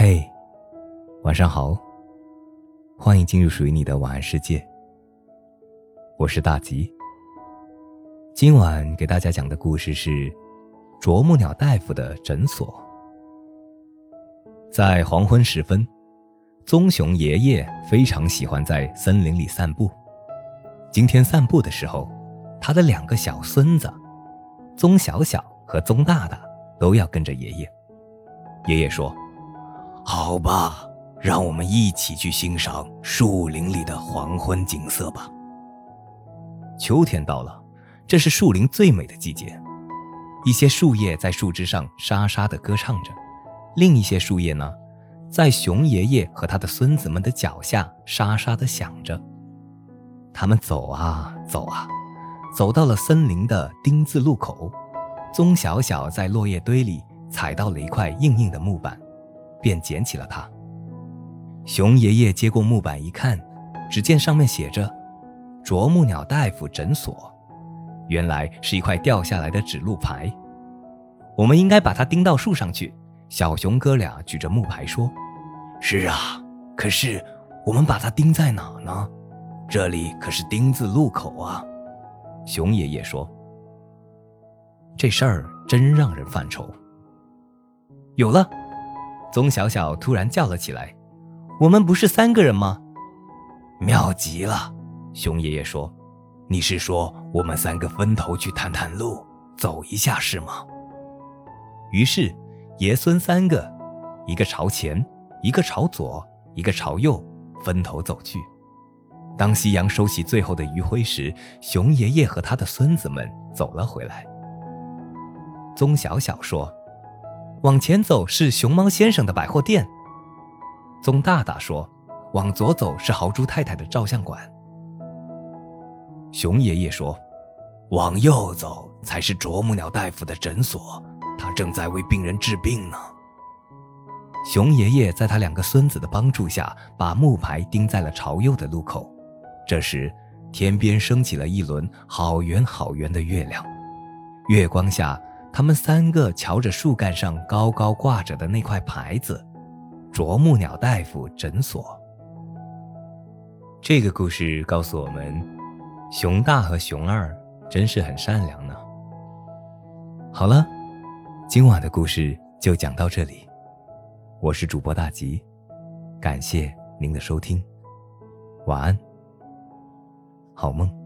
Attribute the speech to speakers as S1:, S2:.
S1: 嘿，晚上好，欢迎进入属于你的晚安世界。我是大吉。今晚给大家讲的故事是啄木鸟大夫的诊所。在黄昏时分，棕熊爷爷非常喜欢在森林里散步。今天散步的时候，他的两个小孙子，棕小小和棕大大，都要跟着爷爷。爷爷说。
S2: 好吧，让我们一起去欣赏树林里的黄昏景色吧。
S1: 秋天到了，这是树林最美的季节。一些树叶在树枝上沙沙地歌唱着，另一些树叶呢，在熊爷爷和他的孙子们的脚下沙沙地响着。他们走啊走啊，走到了森林的丁字路口。棕小小在落叶堆里踩到了一块硬硬的木板。便捡起了它。熊爷爷接过木板一看，只见上面写着“啄木鸟大夫诊所”，原来是一块掉下来的指路牌。我们应该把它钉到树上去。小熊哥俩举着木牌说：“
S2: 是啊，可是我们把它钉在哪呢？这里可是丁字路口啊。”
S1: 熊爷爷说：“这事儿真让人犯愁。”有了。宗小小突然叫了起来：“我们不是三个人吗？”
S2: 妙极了，熊爷爷说：“你是说我们三个分头去探探路，走一下是吗？”
S1: 于是，爷孙三个，一个朝前，一个朝左，一个朝右，分头走去。当夕阳收起最后的余晖时，熊爷爷和他的孙子们走了回来。宗小小说。往前走是熊猫先生的百货店。棕大大说：“往左走是豪猪太太的照相馆。”
S2: 熊爷爷说：“往右走才是啄木鸟大夫的诊所，他正在为病人治病呢。”
S1: 熊爷爷在他两个孙子的帮助下，把木牌钉在了朝右的路口。这时，天边升起了一轮好圆好圆的月亮，月光下。他们三个瞧着树干上高高挂着的那块牌子，“啄木鸟大夫诊所。”这个故事告诉我们，熊大和熊二真是很善良呢。好了，今晚的故事就讲到这里。我是主播大吉，感谢您的收听，晚安，好梦。